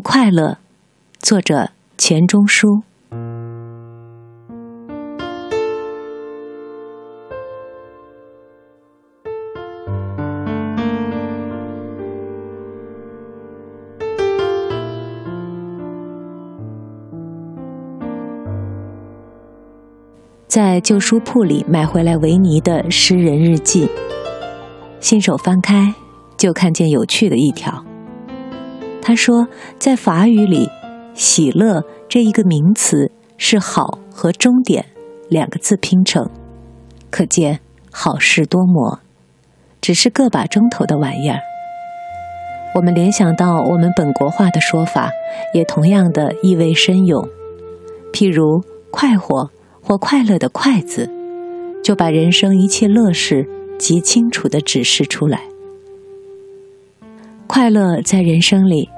快乐，作者钱钟书。在旧书铺里买回来维尼的《诗人日记》，新手翻开，就看见有趣的一条。他说，在法语里，“喜乐”这一个名词是“好”和“终点”两个字拼成，可见好事多磨，只是个把钟头的玩意儿。我们联想到我们本国话的说法，也同样的意味深涌。譬如“快活”。或快乐的“快”字，就把人生一切乐事极清楚地指示出来。快乐在人生里，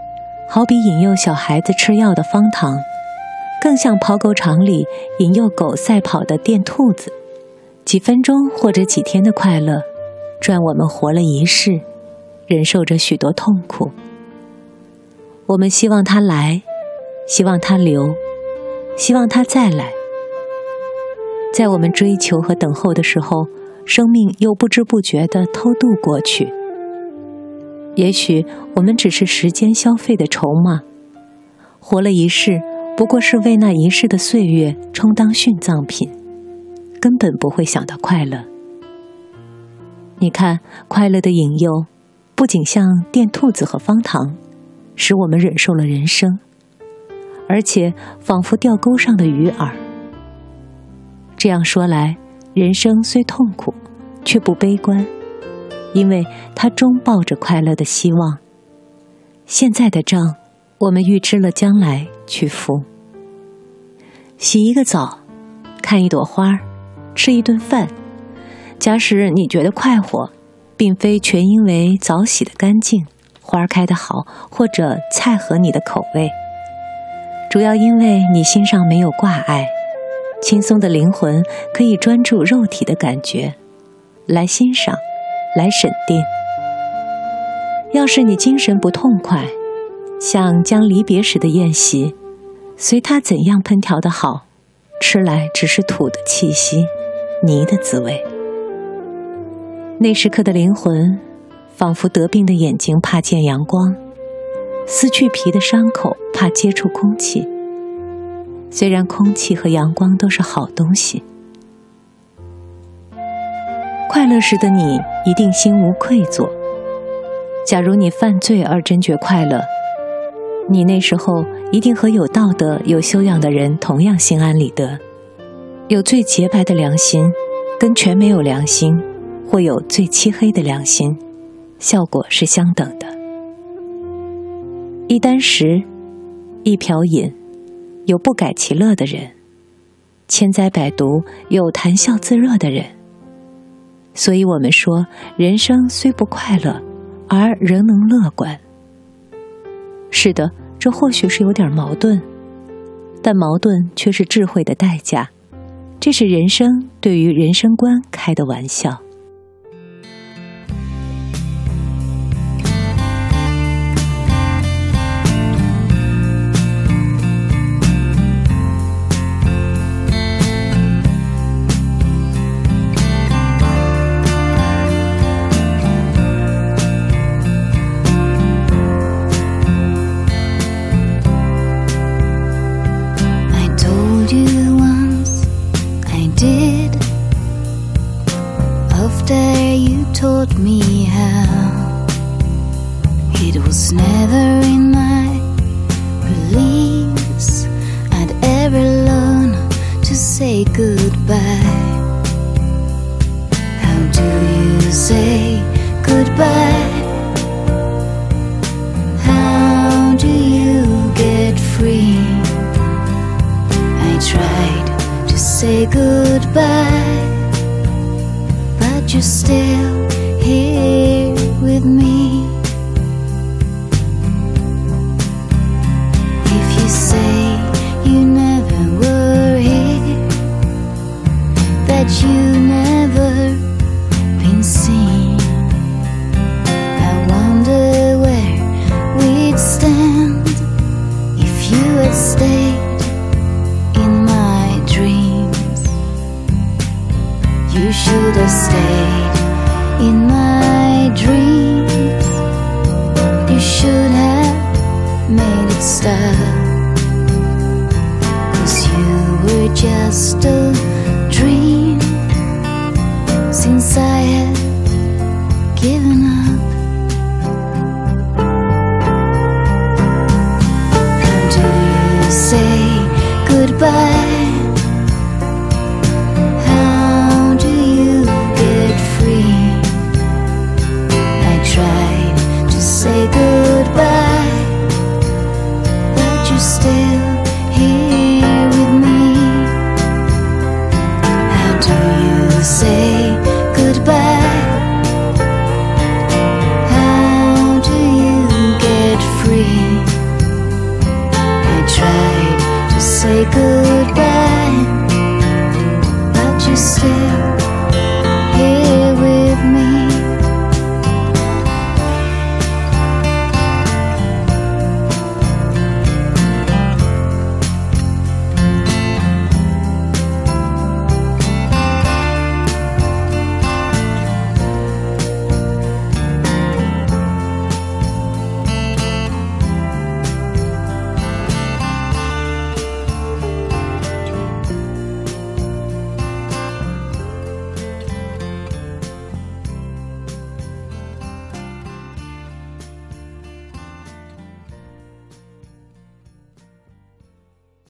好比引诱小孩子吃药的方糖，更像跑狗场里引诱狗赛跑的电兔子。几分钟或者几天的快乐，赚我们活了一世，忍受着许多痛苦。我们希望他来，希望他留，希望他再来。在我们追求和等候的时候，生命又不知不觉地偷渡过去。也许我们只是时间消费的筹码，活了一世，不过是为那一世的岁月充当殉葬品，根本不会想到快乐。你看，快乐的引诱，不仅像电兔子和方糖，使我们忍受了人生，而且仿佛钓钩上的鱼饵。这样说来，人生虽痛苦，却不悲观，因为他终抱着快乐的希望。现在的账，我们预支了将来去付。洗一个澡，看一朵花，吃一顿饭。假使你觉得快活，并非全因为澡洗的干净，花开的好，或者菜合你的口味，主要因为你心上没有挂碍。轻松的灵魂可以专注肉体的感觉，来欣赏，来审定。要是你精神不痛快，像将离别时的宴席，随他怎样烹调的好，吃来只是土的气息，泥的滋味。那时刻的灵魂，仿佛得病的眼睛怕见阳光，撕去皮的伤口怕接触空气。虽然空气和阳光都是好东西，快乐时的你一定心无愧疚。假如你犯罪而真觉快乐，你那时候一定和有道德、有修养的人同样心安理得。有最洁白的良心，跟全没有良心，或有最漆黑的良心，效果是相等的。一箪食，一瓢饮。有不改其乐的人，千灾百毒；有谈笑自若的人。所以我们说，人生虽不快乐，而仍能乐观。是的，这或许是有点矛盾，但矛盾却是智慧的代价。这是人生对于人生观开的玩笑。Goodbye, but you're still still